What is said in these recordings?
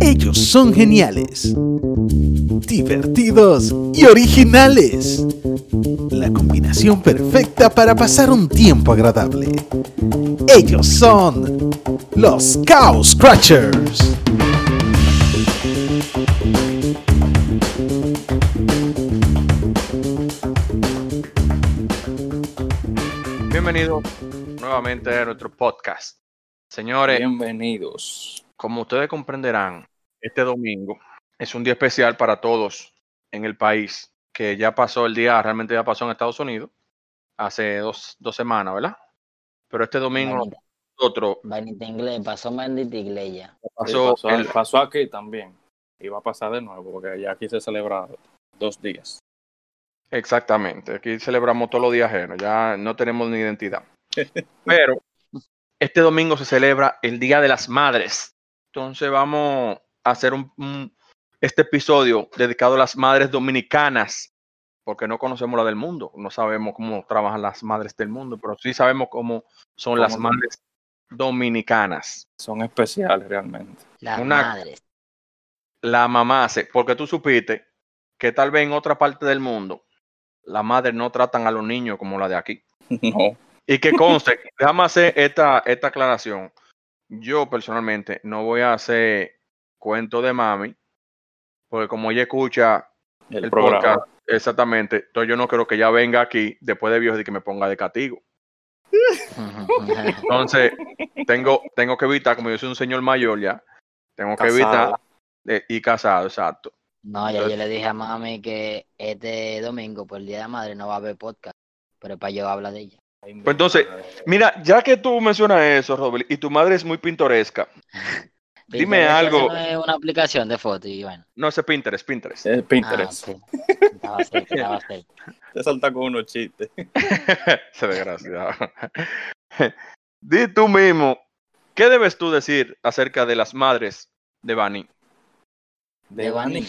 Ellos son geniales, divertidos y originales. La combinación perfecta para pasar un tiempo agradable. Ellos son los Cow Scratchers. Bienvenidos nuevamente a nuestro podcast. Señores, Bienvenidos. como ustedes comprenderán, este domingo es un día especial para todos en el país, que ya pasó el día, realmente ya pasó en Estados Unidos, hace dos, dos semanas, ¿verdad? Pero este domingo Vainita, nosotros inglés, pasó maldita iglesia. Pasó, el- pasó aquí también. Y va a pasar de nuevo, porque ya aquí se celebra dos días. Exactamente, aquí celebramos todos los días ajenos, ya no tenemos ni identidad. Pero este domingo se celebra el Día de las Madres. Entonces vamos a hacer un, un- este episodio dedicado a las madres dominicanas, porque no conocemos la del mundo, no sabemos cómo trabajan las madres del mundo, pero sí sabemos cómo son las madres dominicanas. Son especiales realmente. Las Una- madres. La mamá hace, porque tú supiste que tal vez en otra parte del mundo las madres no tratan a los niños como la de aquí. No. Y que conste, déjame hacer esta, esta aclaración. Yo personalmente no voy a hacer cuento de mami, porque como ella escucha El, el, programa. podcast, exactamente, entonces yo no creo que ella venga aquí después de viejo y que me ponga de castigo. Entonces, tengo, tengo que evitar, como yo soy un señor mayor ya, tengo que evitar, eh, y casado, exacto. No, ya yo le dije a mami que este domingo, por el Día de la Madre, no va a haber podcast. Pero para yo hablar de ella. Pues entonces. Mira, ya que tú mencionas eso, Robert, y tu madre es muy pintoresca, Dime Pinterest, algo. no es una aplicación de fotos y bueno. no sé Pinterest, Pinterest. Es Ah, Pinterest. ok. Estaba cerca, estaba cerca. Te salta con unos chistes. Se desgraciado. Di tú mismo, ¿qué debes tú decir acerca de las madres de Bani? De Bani.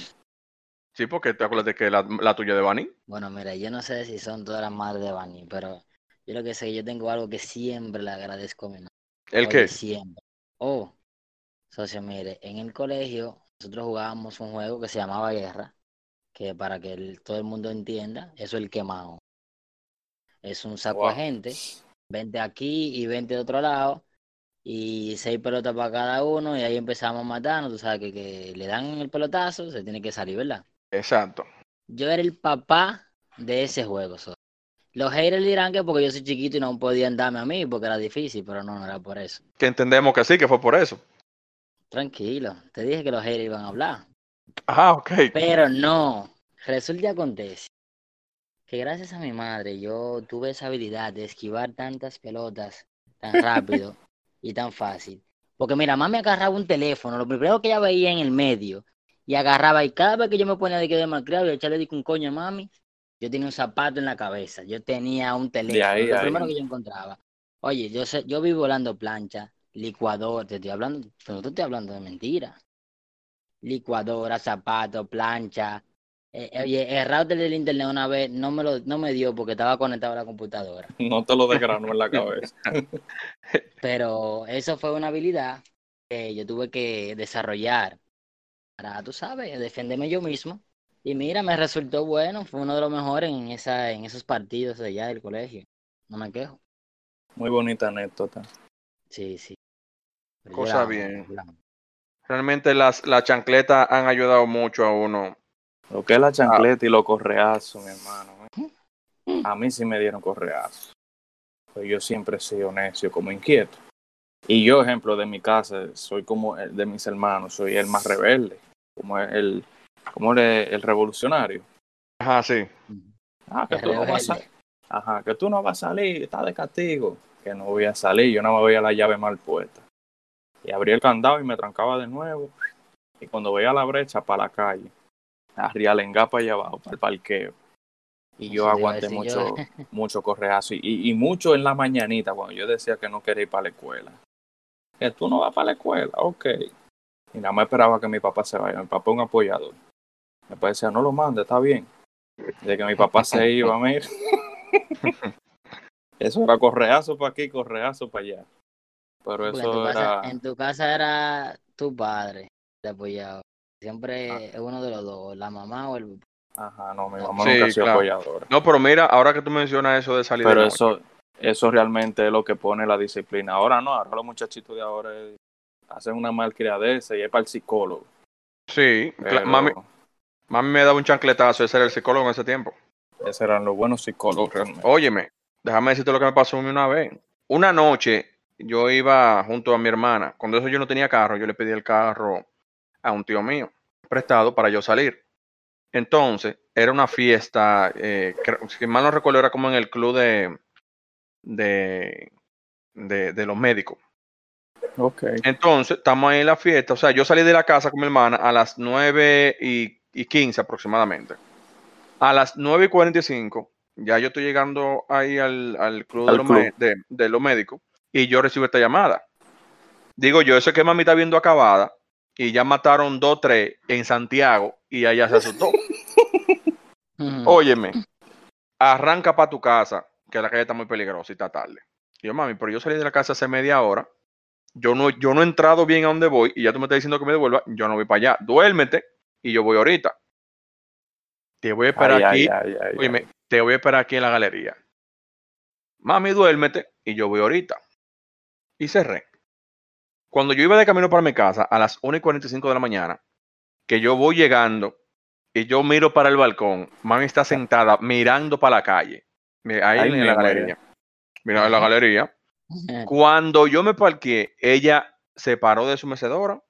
Sí, porque te acuerdas de que la, la tuya de Bani. Bueno, mira, yo no sé si son todas las madres de Bani, pero yo lo que sé, yo tengo algo que siempre le agradezco a mi mamá. ¿El qué? Siempre. Oh, socio, mire, en el colegio nosotros jugábamos un juego que se llamaba Guerra, que para que el- todo el mundo entienda, eso es el quemado. Es un saco Wow. de gente, 20 aquí y 20 de otro lado, y seis pelotas para cada uno, y ahí empezamos a matarnos, tú sabes que, que le dan el pelotazo, se tiene que salir, ¿verdad? Exacto. Yo era el papá de ese juego, socio. Los haters dirán que porque yo soy chiquito y no podían darme a mí, porque era difícil, pero no, no era por eso. Que entendemos que sí, que fue por eso. Tranquilo, te dije que los haters iban a hablar. Ah, ok. Pero no, resulta y acontece que gracias a mi madre yo tuve esa habilidad de esquivar tantas pelotas tan rápido y tan fácil. Porque mira, mami agarraba un teléfono, lo primero que ella veía en el medio, y agarraba, y cada vez que yo me ponía de que de malcriado y a echarle de que un coño a mami, yo tenía un zapato en la cabeza, yo tenía un teléfono, ahí, lo ahí. primero que yo encontraba. Oye, yo sé, yo vi volando plancha, licuador, te estoy hablando, pero no te estoy hablando de mentira. Licuadora, zapato, plancha. Eh, eh, oye, el router del internet una vez no me lo, no me dio porque estaba conectado a la computadora. No te lo desgranó en la cabeza. Pero eso fue una habilidad que yo tuve que desarrollar para, tú sabes, defenderme yo mismo. Y mira, me resultó bueno, fue uno de los mejores en, esa, en esos partidos de allá del colegio. No me quejo. Muy bonita anécdota. Sí, sí. Pero Cosa bien. Realmente las, las chancletas han ayudado mucho a uno. Lo que es la chancleta y los correazos, mi hermano. ¿eh? A mí sí me dieron correazos. Pues yo siempre he sido necio, como inquieto. Y yo, ejemplo, de mi casa, soy como el de mis hermanos, soy el más rebelde, como el, como el, el revolucionario. Ajá, sí. Ah, que tú, no vas a, ajá, que tú no vas a salir, está de castigo. Que no voy a salir, yo no me veía la llave mal puesta. Y abrí el candado y me trancaba de nuevo. Y cuando veía la brecha, para la calle. A Rialenga para allá abajo, para el parqueo. Y yo aguanté mucho, yo. mucho correazo. Y, y, y mucho en la mañanita, cuando yo decía que no quería ir para la escuela. Que tú no vas para la escuela, ok. Y nada más esperaba que mi papá se vaya. Mi papá es un apoyador. Mi papá decía, no lo mande, está bien. De que mi papá se iba, mira. Eso era correazo para aquí, correazo para allá. Pero Porque en eso tu, casa, en tu casa era tu padre te apoyaba. Siempre es uno de los dos, la mamá o el Ajá, no, mi mamá Sí, nunca ha sido claro. apoyadora. No, pero mira, ahora que tú mencionas eso de salir Pero de eso, eso realmente es lo que pone la disciplina. Ahora no, ahora los muchachitos de ahora hacen una malcriadeza y es para el psicólogo. Sí, Pero mami, mami me daba un chancletazo, ese era el psicólogo en ese tiempo. esos eran los buenos psicólogos realmente. Óyeme, déjame decirte lo que me pasó a mí una vez. Una noche yo iba junto a mi hermana, cuando eso yo no tenía carro, yo le pedí el carro a un tío mío, prestado para yo salir. Entonces, era una fiesta, eh, creo- si mal no recuerdo, era como en el club de, de, de, de los médicos. Ok. Entonces, estamos ahí en la fiesta. O sea, yo salí de la casa con mi hermana a las 9 y, y 15 aproximadamente. A las 9 y 45, ya yo estoy llegando ahí al, al club, Al de, los club. me- de- de los médicos y yo recibo esta llamada. Digo yo, eso es que mami está viendo acabada y ya mataron dos, tres en Santiago y allá se asustó. Óyeme, arranca para tu casa, que la calle está muy peligrosa y está tarde. Y yo, mami, pero yo salí de la casa hace media hora. Yo no, yo no he entrado bien a donde voy y ya tú me estás diciendo que me devuelva. Yo no voy para allá. Duérmete y yo voy ahorita. Te voy a esperar Ay, aquí. ay, ay, ay, óyeme, ay. te voy a esperar aquí en la galería. Mami, duérmete y yo voy ahorita. Y cerré. Cuando yo iba de camino para mi casa a las 1 y 45 de la mañana, que yo voy llegando y yo miro para el balcón, mami está sentada mirando para la calle. Ahí en la madre. galería. Mira, en la galería. Cuando yo me parqué, ella se paró de su mecedora,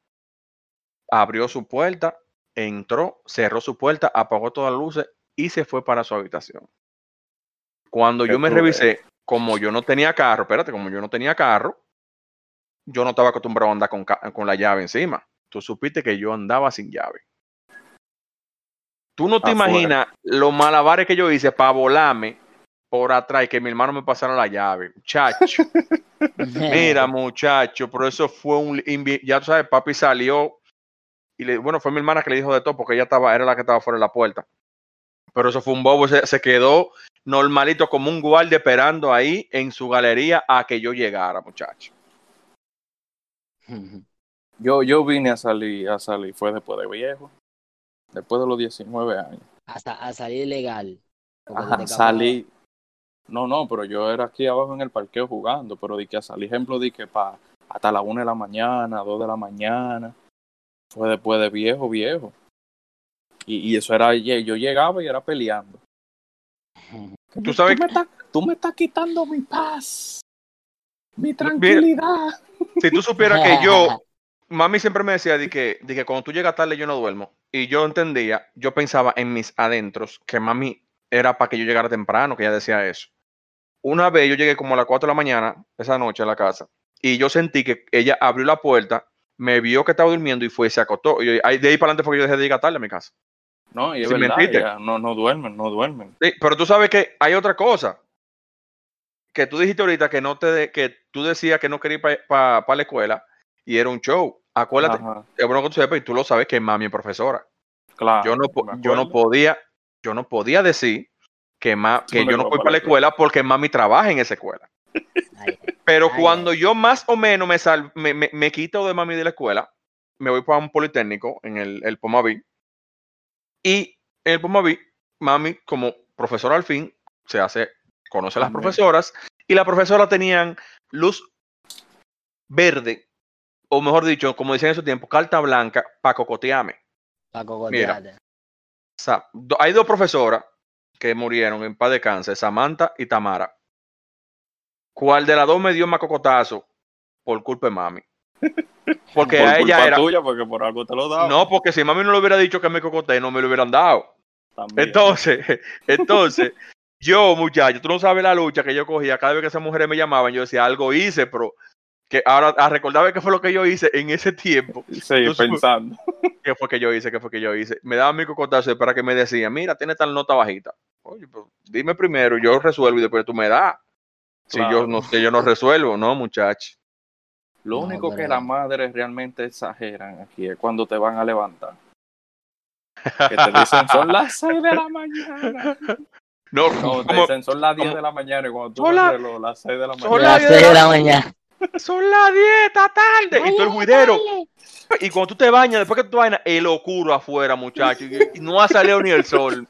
abrió su puerta, entró, cerró su puerta, apagó todas las luces y se fue para su habitación. Cuando yo me revisé, como yo no tenía carro, espérate, como yo no tenía carro, yo no estaba acostumbrado a andar con, con la llave encima. Tú supiste que yo andaba sin llave. Tú no te Afuera. imaginas los malabares que yo hice para volarme por atrás y que mi hermano me pasara la llave. Chacho. Mira, muchacho, pero eso fue un ya tú sabes, papi salió y le, bueno, fue mi hermana que le dijo de todo porque ella estaba, era la que estaba fuera de la puerta. Pero eso fue un bobo, se, se quedó normalito como un guardia esperando ahí en su galería a que yo llegara, muchacho. Yo, yo vine a salir, a salir, fue después de viejo, después de los 19 años. Hasta a salir legal. Ajá, salí. No, no, pero yo era aquí abajo en el parqueo jugando, pero di que a salir, ejemplo, di que pa, hasta la 1 de la mañana, 2 de la mañana. Fue después de viejo, viejo. Y, y eso era, yo llegaba y era peleando. Tú sabes tú me, estás, tú me estás quitando mi paz, mi tranquilidad. Si tú supieras que yo, mami siempre me decía de que, de que cuando tú llegas tarde yo no duermo. Y yo entendía, yo pensaba en mis adentros que mami era para que yo llegara temprano, que ella decía eso. Una vez yo llegué como a las 4 de la mañana, esa noche a la casa, y yo sentí que ella abrió la puerta, me vio que estaba durmiendo y fue y se acostó. Y de ahí para adelante fue que yo dejé de llegar tarde a mi casa. No, y es Sin verdad, mentirte. ya, no, no duermen, no duermen. Sí, pero tú sabes que hay otra cosa. Que tú dijiste ahorita que no te de- que tú decías que no querías ir para la escuela y era un show. Acuérdate, es bueno que tú sepas y tú lo sabes que mami es profesora. claro. yo no yo no podía yo no podía decir que ma- que no yo no voy para la escuela porque mami trabaja en esa escuela. Pero cuando yo más o menos me, sal- me, me, me quito de mami de la escuela, me voy para un politécnico en el, el Pomaví. Y en el Pomaví, mami, como profesora al fin, se hace, conoce a las profesoras, y las profesoras tenían luz verde, o mejor dicho, como decían en su tiempo, carta blanca para cocotearme. pa' cocotearte. O sea, do- hay dos profesoras que murieron en paz de cáncer, Samantha y Tamara. ¿Cuál de las dos me dio más cocotazo? Por culpa de mami. Porque Por a ella culpa era. tuya, porque por algo te lo daba. No, porque si mami no le hubiera dicho que me cocoté, no me lo hubieran dado. También. Entonces, entonces, yo, muchacho, tú no sabes la lucha que yo cogía. Cada vez que esas mujeres me llamaban, yo decía, algo hice, pero que ahora a recordar qué fue lo que yo hice en ese tiempo. Sí, yo soy- pensando. ¿Qué fue que yo hice? ¿Qué fue que yo hice? Me daban mi cocotazo para que me decían, mira, tiene tal nota bajita. Oye, pero dime primero, yo resuelvo y después tú me das. Si yo no sé, yo no resuelvo, no, muchacho. Lo No, único que las madres realmente exageran aquí es cuando te van a levantar. Que te dicen son las 6 de la mañana. No, No, te dicen son las 10 como- de la mañana y cuando tú Son ves la- el reloj, las 6 de la son mañana. la- Las seis de la mañana. Son las 10, está tarde. Y tú el juidero. Y cuando tú te bañas, después que tú bañas, el oscuro afuera, muchacho. Y, no ha salido ni el sol.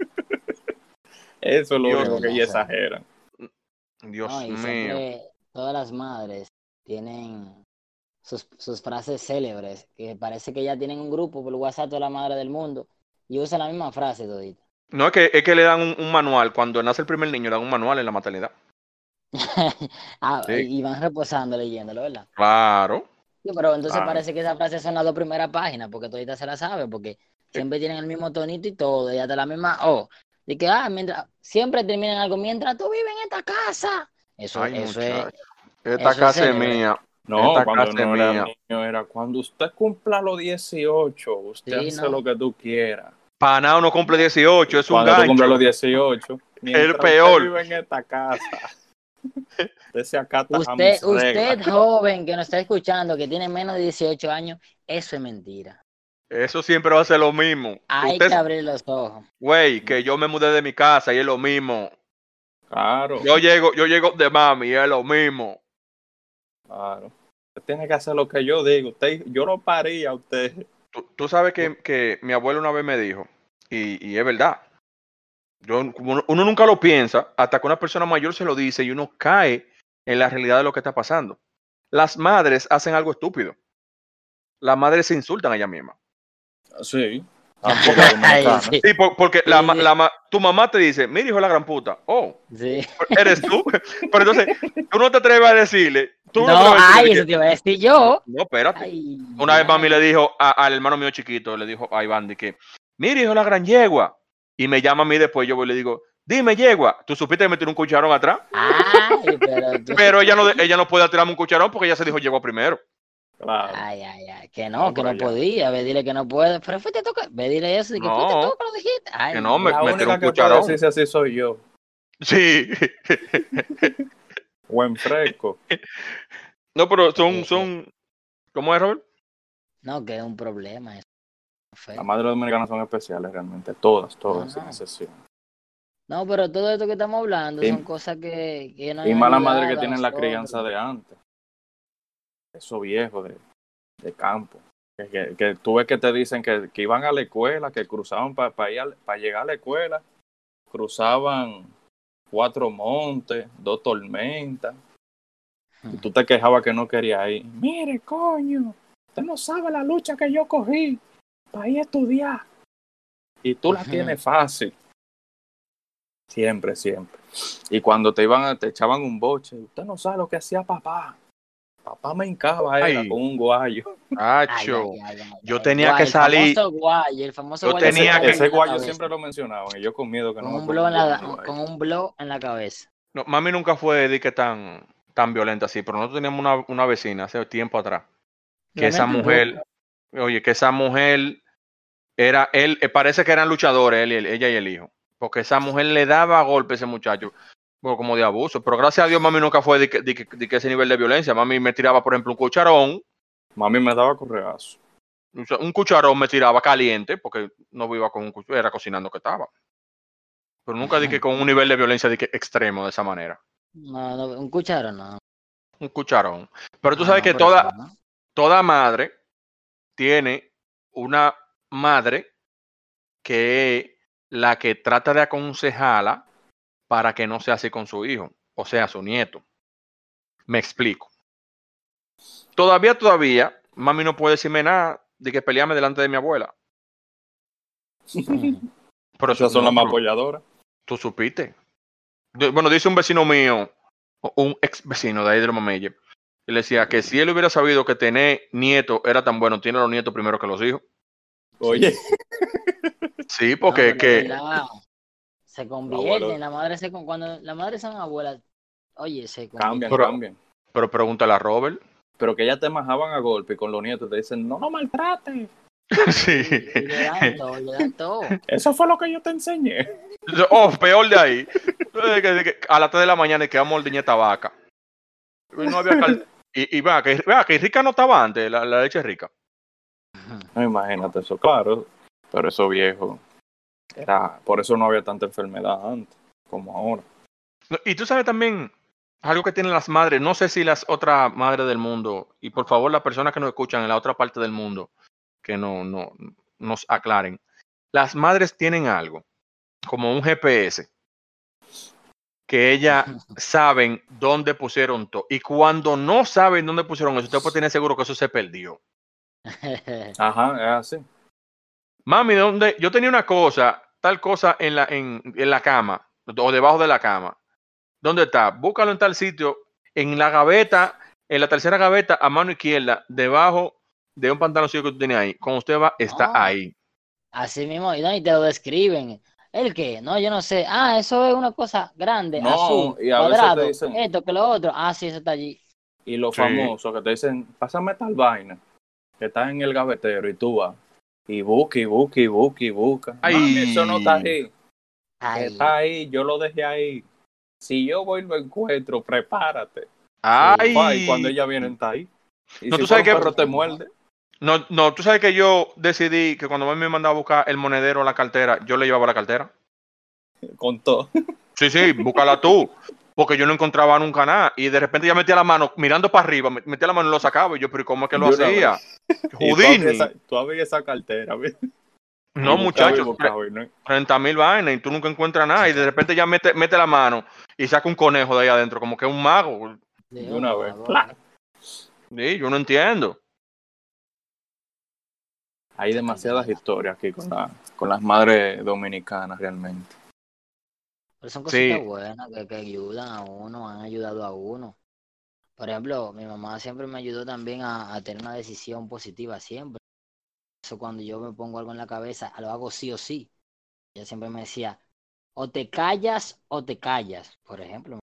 Eso es lo Dios único que mío. ellos exageran. Dios No, mío. todas las madres tienen sus, sus frases célebres, que parece que ya tienen un grupo por WhatsApp toda la madre del mundo y usan la misma frase todita. No, es que, es que le dan un, un manual. Cuando nace el primer niño, le dan un manual en la maternidad. ah, Sí. y van reposando leyéndolo, ¿verdad? Claro. Sí, pero entonces parece que esa frase son las dos primeras páginas, porque todita se la sabe, porque siempre tienen el mismo tonito y todo, y hasta la misma, oh, de que, ah, mientras, siempre terminan algo, mientras tú vives en esta casa. Eso, Ay, eso es. Esta eso casa es mía. No, Esta cuando casa no era mía. niño era cuando usted cumpla los 18, usted Sí, hace no. lo que tú quieras. Panao no cumple 18, es un Cuando tú gancho. cumplas los 18, mientras usted peor. vive en esta casa. Usted se acata a Usted, usted joven que nos está escuchando, que tiene menos de 18 años, eso es mentira. Eso siempre va a ser lo mismo. Hay Usted, que abrir los ojos. güey, que yo me mudé de mi casa y es lo mismo. Claro, Yo llego, yo llego de mami y es lo mismo. claro. Usted tiene que hacer lo que yo digo. Usted, yo lo paría a usted. Tú, tú sabes que, que mi abuelo una vez me dijo, y, y es verdad. Yo, uno, uno nunca lo piensa hasta que una persona mayor se lo dice y uno cae en la realidad de lo que está pasando. Las madres hacen algo estúpido. Las madres se insultan a ellas mismas. Sí. Ay, sí, Sí, por- porque la, la tu mamá te dice, mira hijo de la gran puta. Oh, sí. eres tú. Pero entonces, tú no te atreves a decirle. Tú no, ay, eso te iba a decir yo. no, espérate. Ay, Una vez mami le dijo a- al hermano mío chiquito, le dijo a Iván de que, mire hijo de la gran yegua. Y me llama a mí después, yo voy y le digo, dime yegua, tú supiste que me tiró un cucharón atrás. Ay, pero tú. Pero ella no, ella no puede tirarme un cucharón porque ella se dijo yegua primero. Claro. Ay, ay, ay, que No, no, que no allá. podía, ve, dile que no puede, pero fuiste tú que, ve, dile eso, y que No, fuiste tú que lo dijiste. Ay, que no, me- La única un que puede cucharón. decirse así soy yo. Sí. Buen fresco. No, pero Eh, son, eh. son, ¿cómo es, Robert? No, que es un problema eso. Las madres dominicanas son especiales realmente. Todas, todas, sin excepción. No, pero todo esto que estamos hablando Y- son cosas que, que nos Y han malas madres que tienen la crianza de antes. Eso viejo de, de campo. Que, que, que tú ves que te dicen que, que iban a la escuela, que cruzaban para llegar a la escuela, cruzaban cuatro montes, dos tormentas. Y tú te quejabas que no querías ir. Mire, coño, usted no sabe la lucha que yo cogí para ir a estudiar. Y tú la tienes fácil. Siempre, siempre. Y cuando te iban a, te echaban un boche, usted no sabe lo que hacía papá. Papá me hincaba era Ay. con un guayo. Ay, Acho. ay, ay, ay, Yo tenía guay, que el salir- famoso guay, el famoso Yo guay tenía que- Ese guayo siempre lo mencionaban y yo con miedo que no con me un blow en la, guayo. con un blow en la cabeza. No, mami nunca fue de que tan, tan violenta así, pero nosotros teníamos una, una vecina hace tiempo atrás, que esa mujer, oye, que esa mujer era, él, eh, parece que eran luchadores, él el- ella y el hijo, porque esa mujer le daba golpes a ese muchacho, bueno, como de abuso, pero gracias a Dios mami nunca fue de que, de que- de que ese nivel de violencia, mami me tiraba, por ejemplo, un cucharón, Mami me daba correazo. un cucharón me tiraba caliente, porque no iba con un cucharón, era cocinando que estaba. Pero nunca di que con un nivel de violencia de que extremo de esa manera. No, no, un cucharo no. Un cucharón. Pero tú sabes no, que toda, eso no. toda madre tiene una madre que es la que trata de aconsejarla para que no sea así con su hijo, o sea, su nieto. Me explico. Todavía, todavía, mami no puede decirme nada de que pelearme delante de mi abuela. Pero Esas son no, las más apoyadoras. Tú supiste. Bueno, dice un vecino mío, un ex vecino de ahí de Mamelle, y le decía que si él hubiera sabido que tener nietos era tan bueno, tiene los nietos primero que los hijos. Oye, Sí, No, porque que, se convierte, abuelo- la madre se con- cuando la madre son abuelas, oye, se cambian, convierte. Pero- cambian. pero pregúntale a Robert. Pero que ya te majaban a golpe y con los nietos te dicen, no lo maltrates. sí. Y le dan todo, le dan todo. Eso fue lo que yo te enseñé. Oh, peor de ahí. A las 3 de la mañana y quedamos. Y no había cal- Y, y vea, que, vea, que rica no estaba antes, la, la leche rica. No, imagínate eso, claro. Pero eso viejo. Era, por eso no había tanta enfermedad antes como ahora. No, Y tú sabes también algo que tienen las madres, no sé si las otras madres del mundo, y por favor las personas que nos escuchan en la otra parte del mundo, que no, no nos aclaren. Las madres tienen algo, como un GPS, que ellas saben dónde pusieron todo. Y cuando no saben dónde pusieron eso, usted puede tener seguro que eso se perdió. Ajá, es así. Mami, ¿dónde? Yo tenía una cosa, tal cosa en la, en, en la cama, o debajo de la cama. ¿Dónde está? Búscalo en tal sitio, en la gaveta, en la tercera gaveta, a mano izquierda, debajo de un pantaloncillo que tú tenías ahí. Cuando usted va, está Ah. ahí. Así mismo, y, no, y te lo describen. ¿El qué? No, yo no sé. Ah, eso es una cosa grande, No, azul, y a veces te cuadrado, dicen- esto que lo otro. Ah, sí, eso está allí. Y los Sí. famosos que te dicen, pásame tal vaina, que está en el gavetero y tú vas. Y busca, y busca, y busca, y busca. Ay. Mami, eso no está ahí. Ay, Está ahí, yo lo dejé ahí. Si yo voy y lo encuentro, prepárate. Ay. Y cuando ella viene, está ahí. Y No, si tú sabes que- perro te muerde. No, no, tú sabes que yo decidí que cuando me mandaba a buscar el monedero o la cartera, yo le llevaba la cartera. Con todo. Sí, sí, búscala tú. Porque yo no encontraba nunca nada. Y de repente ya metía la mano, mirando para arriba, me- metía la mano y lo sacaba. Y yo, pero ¿y ¿cómo es que lo hacía? Tú Houdini. abrías esa- Tú abrías esa cartera. ¿ves? No, muchachos, buscaba y no- 30 mil vainas y tú nunca encuentras nada. Y de repente ya mete, mete la mano y saca un conejo de ahí adentro, como que es un mago. De una vez. Sí, yo no entiendo. Hay demasiadas historias aquí con, la, con las madres dominicanas realmente. Pero son Sí. cositas buenas que, que ayudan a uno, han ayudado a uno. Por ejemplo, mi mamá siempre me ayudó también a, a tener una decisión positiva siempre. Eso cuando yo me pongo algo en la cabeza, lo hago sí o sí. Ella siempre me decía, o te callas o te callas, por ejemplo.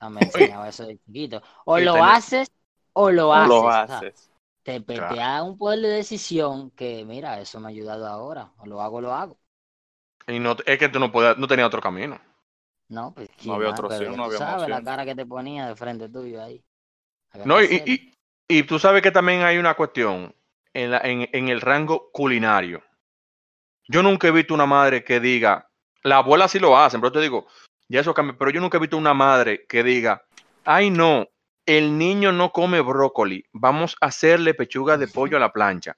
Ah, Me enseñaba eso de chiquito. O Sí, lo haces o lo haces. lo o sea, haces. te, te Claro. da un poder de decisión que, mira, eso me ha ayudado ahora. O lo hago, lo hago. Y no, es que tú no, podías, no tenía otro camino. No, pues No había otra opción, no había sabes la cara que te ponía de frente tuyo ahí. No, y, y, y tú sabes que también hay una cuestión en, la, en, en el rango culinario. Yo nunca he visto una madre que diga, la abuela sí lo hacen, pero te digo, ya eso cambia, pero yo nunca he visto una madre que diga, ay no, el niño no come brócoli, vamos a hacerle pechuga de pollo a la plancha.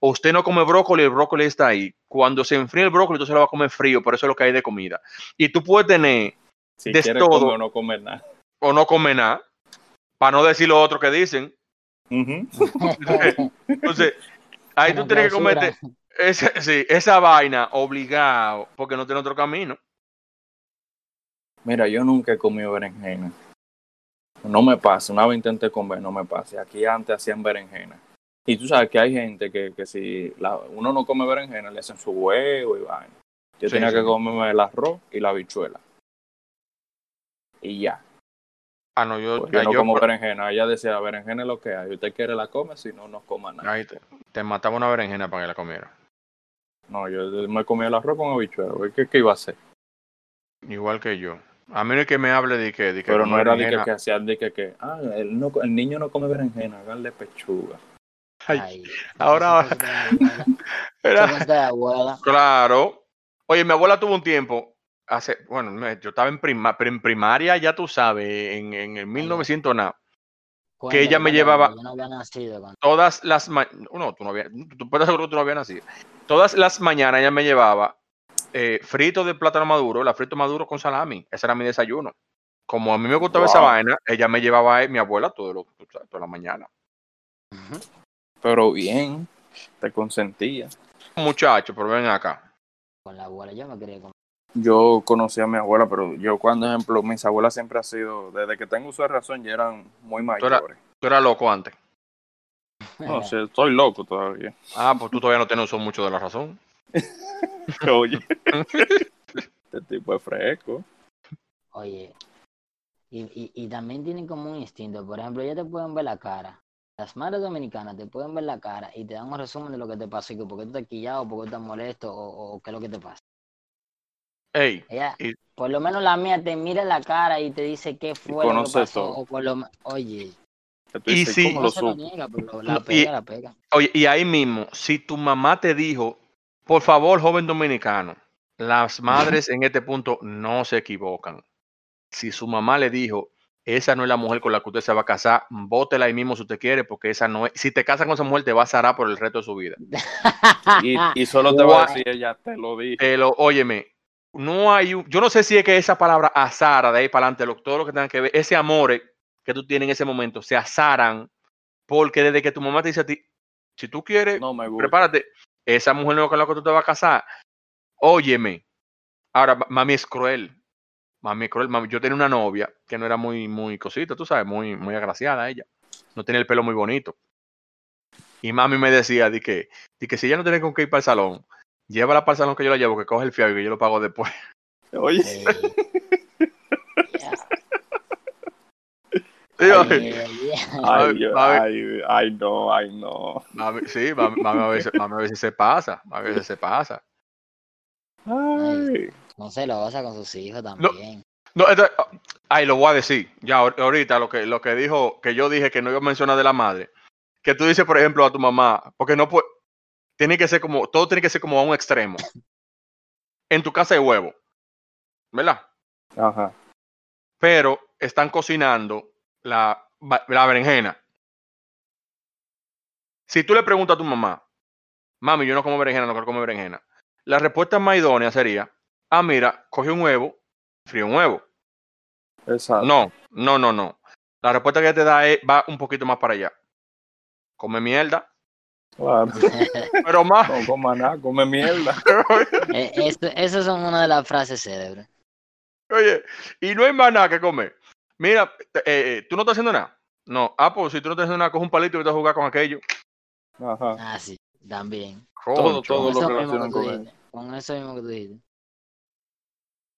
O usted no come brócoli, el brócoli está ahí. Cuando se enfríe el brócoli, tú se lo vas a comer frío, por eso es lo que hay de comida. Y tú puedes tener Si de quieres todo. comer o no comer nada. o no comer nada, para no decir lo otro que dicen. Entonces, ahí tú tienes que comerte esa, sí, esa vaina obligado, porque no tiene otro camino. Mira, yo nunca he comido berenjena. No me pasa. Una vez intenté comer, no me pasa. Aquí antes hacían berenjena. Y tú sabes que hay gente que, que si la- uno no come berenjena, le hacen su huevo y vaina. Yo Sí, tenía sí. que comerme el arroz y la habichuela. Y ya. Ah, no, yo, Pues yo no yo- como berenjena. Ella decía, berenjena es lo que hay. Usted quiere la come, si no, no coma nada. ahí te, te mataba una berenjena para que la comiera. No, yo me comí el arroz con habichuela. ¿Qué, qué iba a hacer? Igual que yo. A mí no es que me hable de que, de que Pero no era de que, que hacían de que, que ah, el, no- el niño no come berenjena, háganle pechuga. Ay, ahora-. Era- de abuela. Claro. Oye, mi abuela tuvo un tiempo, hace, bueno, yo estaba en, prima, pero en primaria, ya tú sabes, en, en el 1900 nada. Que ella me llevaba- Yo no había nacido cuando- todas las mañanas, no, tú no habías, tú puedes seguro que tú no habías nacido. Todas las mañanas ella me llevaba eh, frito de plátano maduro, la frito maduro con salami. Ese era mi desayuno. Como a mí me gustaba esa vaina, ella me llevaba a mi abuela todo lo, toda la mañana. Ujú. Pero bien, te consentía. Muchacho, pero ven acá. Con la abuela yo me quería comer. Yo conocí a mi abuela, pero yo, cuando ejemplo, mis abuelas siempre han sido, desde que tengo uso de razón, ya eran muy mayores. Tú eras loco antes. No, sí, estoy loco todavía. Ah, pues tú todavía no tienes uso mucho de la razón. Oye, este tipo es fresco. Oye, y, y, y también tienen como un instinto. Por ejemplo, ellas te pueden ver la cara. Las madres dominicanas te pueden ver la cara y te dan un resumen de lo que te pasó y que por qué tú estás quillado, por qué tú estás molesto o, o qué es lo que te pasa. Ey, Ella, Y- por lo menos la mía te mira en la cara y te dice qué fue lo que conoce pasó. todo. O por lo me- oye, Y si- ¿cómo no lo se lo supo? niega, pero la No, y- pega, la pega. oye, y ahí mismo, si tu mamá te dijo, por favor, joven dominicano, las madres en este punto no se equivocan. Si su mamá le dijo, esa no es la mujer con la que usted se va a casar, bótela ahí mismo si usted quiere, porque esa no es. Si te casas con esa mujer, te va a zarar por el resto de su vida. Y, y solo te va a decir ella, te lo dije. Pero, óyeme, no hay un- Yo no sé si es que esa palabra azara de ahí para adelante, lo- todo lo que tenga que ver, ese amor que tú tienes en ese momento, se azaran, porque desde que tu mamá te dice a ti, si tú quieres, No prepárate, esa mujer nueva con la que tú te vas a casar, óyeme. Ahora, ma- mami es cruel. Mami cruel. Mami, yo tenía una novia que no era muy, muy cosita, tú sabes, muy, muy agraciada ella. No tenía el pelo muy bonito. Y mami me decía, di que, di que si ella no tiene con qué ir para el salón, llévala para el salón que yo la llevo, que coge el fiado y que yo lo pago después. Oye, Eh, Sí, mami, ay, Mami, mami. ay, ay, no, ay, no. mami, sí, mami, mami a veces, mami a veces se pasa, a veces se pasa. Ay. No celosa con sus hijos también. No, esto- ay, lo voy a decir. Ya ahor- ahorita lo que, lo que dijo, que yo dije que no iba a mencionar de la madre. Que tú dices, por ejemplo, a tu mamá, porque no puede, tiene que ser como, todo tiene que ser como a un extremo. En tu casa hay huevo, ¿verdad? Ajá. Pero están cocinando la, la berenjena. Si tú le preguntas a tu mamá, mami, yo no como berenjena, no quiero comer berenjena. La respuesta más idónea sería, ah, mira, coge un huevo, fríe un huevo. Exacto. No, no, no, no. La respuesta que te da es, va un poquito más para allá. Come mierda, Claro. pero más. No coma nada, come mierda. Eh, esto- esas son una de las frases célebres. Oye, y no hay más nada que comer. Mira, te- eh, eh, tú no estás haciendo nada. No, ah, pues si tú no estás haciendo nada, coge un palito y vete a jugar con aquello. Ajá. Ah, sí, también. Todo, todo Con lo eso, mismo que relacionan tú con con eso mismo que tú dijiste.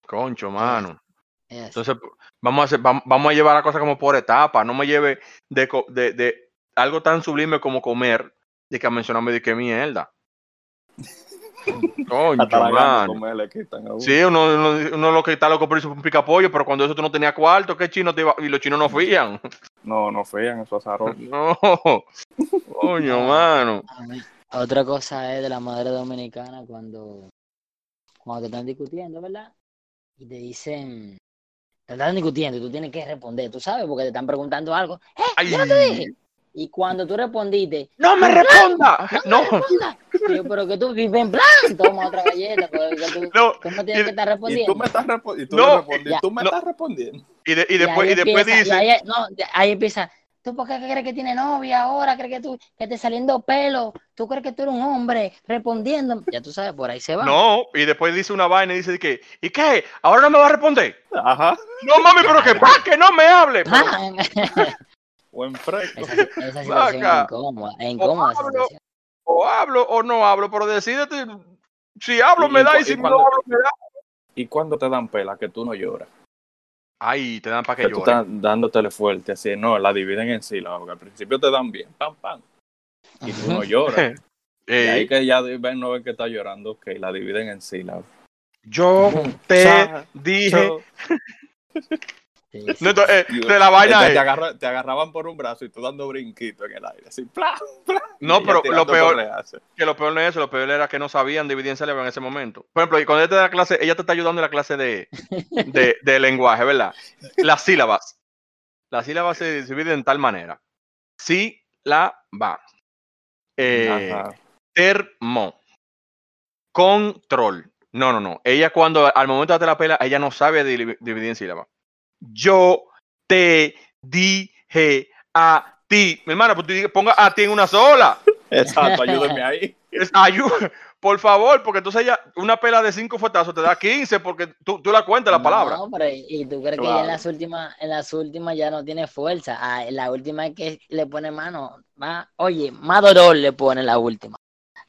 Concho, mano. Es. Entonces, vamos a, hacer, vam- vamos a llevar la cosa como por etapas. No me lleve de, co- de, de algo tan sublime como comer, de que a mencionarme de que mierda. Concho, mano. comer. Sí, uno, uno, uno lo que está loco por por un picapollo, pero cuando eso tú no tenías cuarto, ¿qué chino te iba? Y los chinos no fían. No, no fean esos azarosos. No, coño, No. mano. Otra cosa es de la madre dominicana cuando, cuando te están discutiendo, ¿verdad? Y te dicen, te están discutiendo y tú tienes que responder, tú sabes, porque te están preguntando algo. ¡Eh! Ay, Yo no te dije. Y cuando tú respondiste, ¡No me responda! no, No, me respondas. Y yo, pero que tú vives en plan, toma otra galleta, que tú, no. tú no tienes que estar Y respondiendo. tú me estás respondiendo. Y tú, No, le respondes, ya, tú me no. estás respondiendo. Y, de- y Y después, y después empieza- dice, y ahí, no, ahí empieza, ¿tú por qué crees que tiene novia ahora? ¿Crees que tú, que te saliendo pelo? ¿Tú crees que tú eres un hombre respondiendo? Ya tú sabes, por ahí se va. no, y después dice una vaina y dice que, ¿y qué? ¿Ahora no me va a responder? Ajá. No, mami, pero que pa, que no me hable. Buen fresco. esa, esa situación es incómoda, es incómoda esa hablo. situación. o hablo o no hablo, pero decídete. Si hablo Y- me da y y si no cuando- hablo me da. ¿Y cuando te dan pela que tú no lloras? Ay, te dan para Que que tú llore. estás dándotele fuerte, así, no, la dividen en sí, porque al principio te dan bien, pam, pam, y tú no lloras. y ahí que ya ven, no ven que está llorando, ok, la dividen en sí. La... yo te dije. Cho- Sí, sí. No, entonces, eh, de la vaina entonces te, es- agarra- te agarraban por un brazo y tú dando brinquito en el aire, así, ¡plá! ¡plá! No, pero lo peor, que lo peor no es eso, lo peor era que no sabían dividir en sílabas en ese momento. Por ejemplo, y cuando ella te da clase, ella te está ayudando en la clase de, de, de lenguaje, ¿verdad? Las sílabas. Las sílabas se dividen en tal manera. Sílaba. Eh, termo. Control. No, no, no. Ella cuando al momento de darte la pela, ella no sabe di- dividir en sílabas. Yo te dije a ti. Mi hermana, pues tú ponga a ti en una sola. Exacto, ayúdeme ahí. Por favor, porque entonces ella, una pela de cinco fuetazos te da 15 porque tú, tú la cuentas la palabra. No, pero y y tú crees que ya en las últimas, en las últimas ya no tiene fuerza. Ah, en la última es que le pone mano, más, oye, más dolor le pone la última.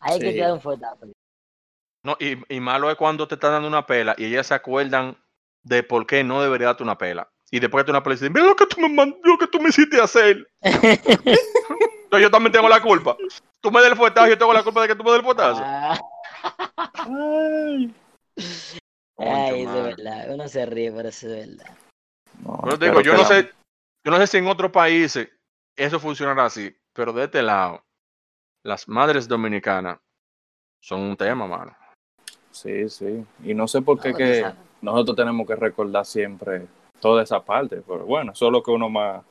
Ahí que Sí. te da un fuetazo. No, y, y malo es cuando te están dando una pela y ellas se acuerdan de por qué no debería darte una pela. Y después te una pela dicen, mira lo que tú me, lo que tú me hiciste hacer. Entonces yo también tengo la culpa. Tú me des el fuetazo y yo tengo la culpa de que tú me des el fuetazo. Ah, Ay. Ay, eso es verdad. Uno se ríe, pero eso es verdad. No, Pero te pero digo, yo no la- sé, yo no sé si en otros países eso funcionará así, pero de este lado, las madres dominicanas son un tema, mano. Sí, sí. Y no sé por qué No, que sabes. Nosotros tenemos que recordar siempre toda esa parte. Pero bueno, eso es lo que uno más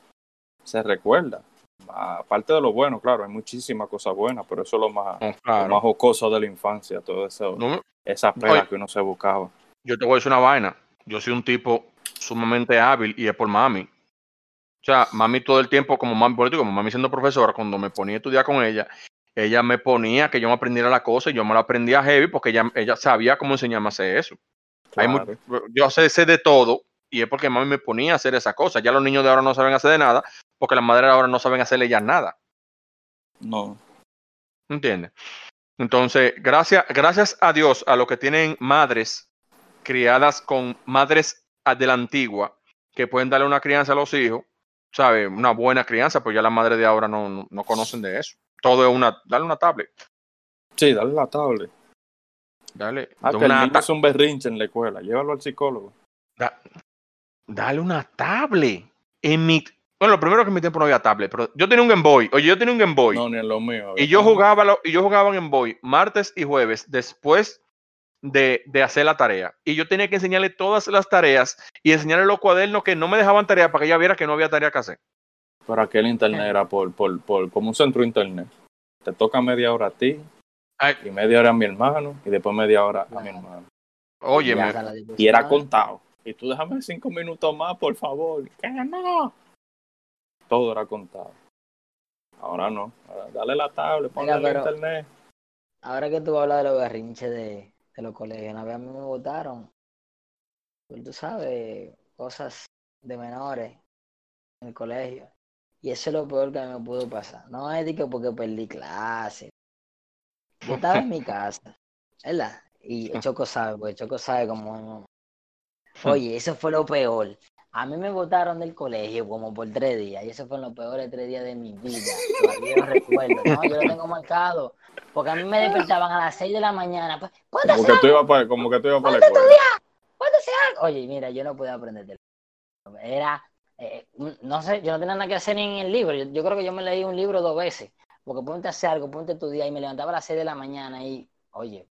se recuerda. Aparte de lo bueno, claro, hay muchísimas cosas buenas, pero eso es lo más, No, lo más jocoso de la infancia, todo eso, No, esa pela Oye. que uno se buscaba. yo te voy a decir una vaina. Yo soy un tipo sumamente hábil y es por mami. O sea, mami todo el tiempo, como mami, digo, como mami siendo profesora, cuando me ponía a estudiar con ella, ella me ponía que yo me aprendiera la cosa y yo me la aprendía heavy porque ella, ella sabía cómo enseñarme a hacer eso. Hay yo sé, sé de todo y es porque mami me ponía a hacer esa cosa. Ya los niños de ahora no saben hacer de nada porque las madres de ahora no saben hacerle ya nada. No, ¿Entiendes? Entonces, gracias, gracias a Dios, a los que tienen madres criadas con madres de la antigua, que pueden darle una crianza a los hijos, ¿sabes? Una buena crianza, pues ya las madres de ahora no, no, no conocen de eso. Todo es una, dale una tablet, sí, dale la tablet. Dale, Ah, da que el una niño ta- es un berrinche en la escuela, llévalo al psicólogo. da- dale una tablet. En mi, bueno, lo primero que en mi tiempo no había tablet, pero yo tenía un Game Boy, oye, yo tenía un Game Boy. No, ni en lo mío. Y yo jugaba, lo- y yo jugaba en Boy martes y jueves después de, de hacer la tarea. Y yo tenía que enseñarle todas las tareas y enseñarle los cuadernos que no me dejaban tarea para que ella viera que no había tarea que hacer. Pero aquel internet era por, por, por, como un centro internet. Te toca media hora a ti, Ay, y media hora a mi hermano, y después media hora a mi hermano. oye, la Y era contado. Y tú déjame cinco minutos más, por favor. Que no. Todo era contado. Ahora no. Ahora dale la tablet, ponle Mira, pero- internet. Ahora que tú hablas de los berrinches de, de los colegios, una vez a mí me votaron. Pues tú sabes, cosas de menores en el colegio. Y eso es lo peor que a mí me pudo pasar. No es de que porque perdí clase. Yo estaba en mi casa, ¿verdad? Y Choco sabe, pues Choco sabe cómo. Oye, eso fue lo peor. A mí me votaron del colegio como por tres días. Y eso fue los peores tres días de mi vida. Todavía lo recuerdo. No, yo lo tengo marcado. Porque a mí me despertaban a las 6 de la mañana. Pues, a Como que tú ibas para, como que tú ibas la escuela. Oye, mira, yo no podía aprender Era, eh, un- no sé, yo no tenía nada que hacer ni en el libro. Yo, yo creo que yo me leí un libro dos veces. Porque ponte a hacer algo, ponte a estudiar. Y me levantaba a las 6 de la mañana y, oye,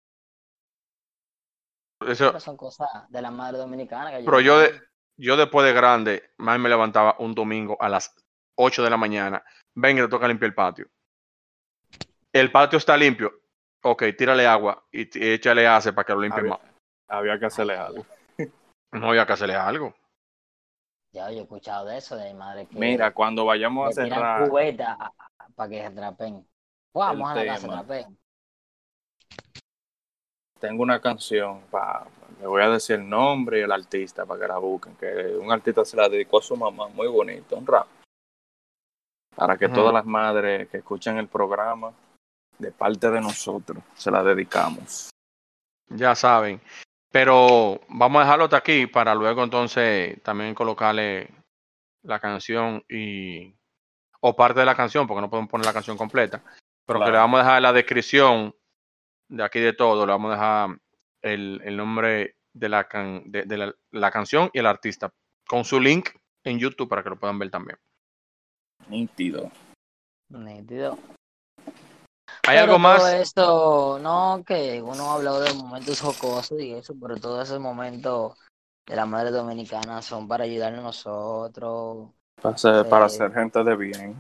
eso, son cosas de la madre dominicana. Que pero yo, de- yo después de grande, más me levantaba un domingo a las 8 de la mañana. Venga, te toca limpiar el patio. El patio está limpio. Ok, tírale agua y, échale ace para que lo limpie Había, más. había que hacerle algo. No había que hacerle algo. Ya yo he escuchado de eso, de madre que Mira, cuando vayamos a cerrar, cubeta para que se atrapen. Vamos a la casa, atrapen. tengo una canción. Pa, le voy a decir el nombre y el artista para que la busquen. Que un artista se la dedicó a su mamá. Muy bonito, un rap. Para que todas las madres que escuchan el programa, de parte de nosotros, se la dedicamos. Ya saben. Pero vamos a dejarlo hasta aquí para luego entonces también colocarle la canción y o parte de la canción, porque no podemos poner la canción completa. Pero que le vamos a dejar la descripción de aquí de todo, le vamos a dejar el, el nombre de, la, can- de, de la, la canción y el artista con su link en YouTube para que lo puedan ver también. Nítido. Nítido. ¿Hay Pero algo todo más? esto, no, que uno ha hablado de momentos jocosos y eso, pero todos esos momentos de la madre dominicana son para ayudarnos a nosotros. Para ser, para Sí. ser gente de bien.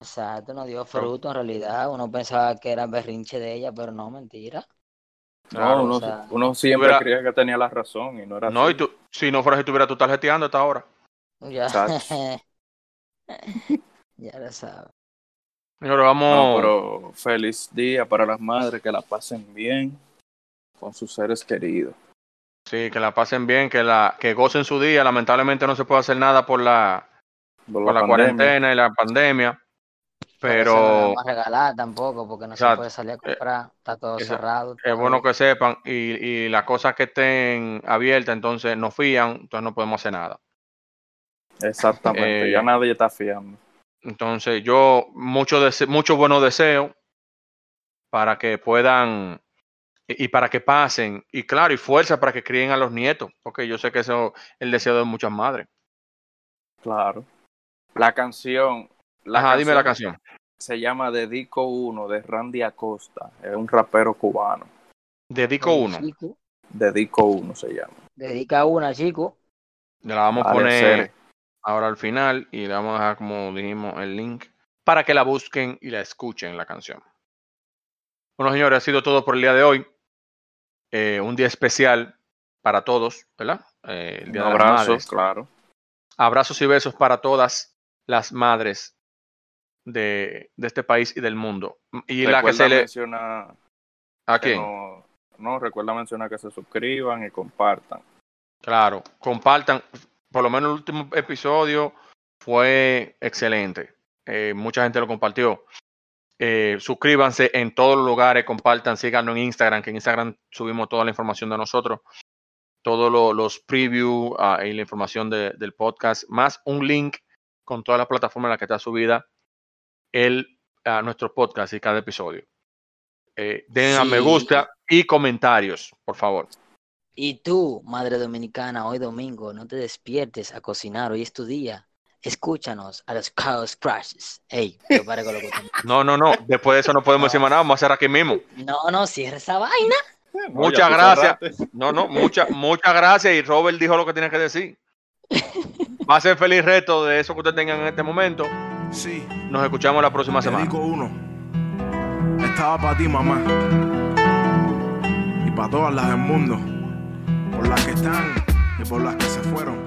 Exacto, nos dio fruto en realidad. Uno pensaba que era berrinche de ella, pero no, mentira. Claro, no, uno, o sea, uno siempre creía que tenía la razón y no era No, así. y tú, si no fueras si estuviera tú tarjeteando hasta ahora. Ya, ya lo sabes. Señores, vamos. No, pero feliz día para las madres, que la pasen bien con sus seres queridos. Sí, que la pasen bien, que la que gocen su día. Lamentablemente no se puede hacer nada por la, Por por la, cuarentena y la pandemia. No Pero la vamos a regalar tampoco, porque no se puede salir a comprar. Está todo cerrado. es bueno que sepan y, y las cosas que estén abiertas entonces nos fían, entonces no podemos hacer nada. Exactamente, Eh, ya nadie está fiando. Entonces yo mucho dese muchos buenos deseos para que puedan y, y para que pasen y claro y fuerza para que críen a los nietos, porque yo sé que eso es el deseo de muchas madres. Claro. La canción. La Ajá, dime la canción. Se llama Dedico 1 de Randy Acosta. Es un rapero cubano. Dedico uno. Chico, Dedico 1 se llama. dedica una, chico. La vamos a poner ahora al final y le vamos a dejar, como dijimos, el link para que la busquen y la escuchen la canción. Bueno, señores, ha sido todo por el día de hoy. Eh, un día especial para todos, ¿verdad? Eh, el día de Abrazos, claro. Abrazos y besos para todas las madres de, este país y del mundo. Y la que se le. Menciona ¿A quién? no, recuerda mencionar que se suscriban y compartan. Claro, compartan. Por lo menos el último episodio fue excelente. Eh, mucha gente lo compartió. Eh, suscríbanse en todos los lugares, compartan, síganos en Instagram, que en Instagram subimos toda la información de nosotros, todos los previews ah, y la información del podcast, más un link con todas las plataformas en las que está subida el, a nuestro podcast y cada episodio. Eh, den a me gusta y comentarios, por favor. Y tú, madre dominicana, hoy domingo, no te despiertes a cocinar, hoy es tu día. Escúchanos a los Chaos Crashes. Ey, con lo que No, no, no. Después de eso no podemos decir nada. Vamos a hacer aquí mismo. No, no, cierra esa vaina. muchas gracias. No, no, muchas, muchas gracias. Y Robert dijo lo que tiene que decir. Va a ser feliz reto de eso que ustedes tengan en este momento. Sí. Nos escuchamos la próxima semana. uno. Estaba para ti, mamá. Y para todas las del mundo. Por las que están y por las que se fueron.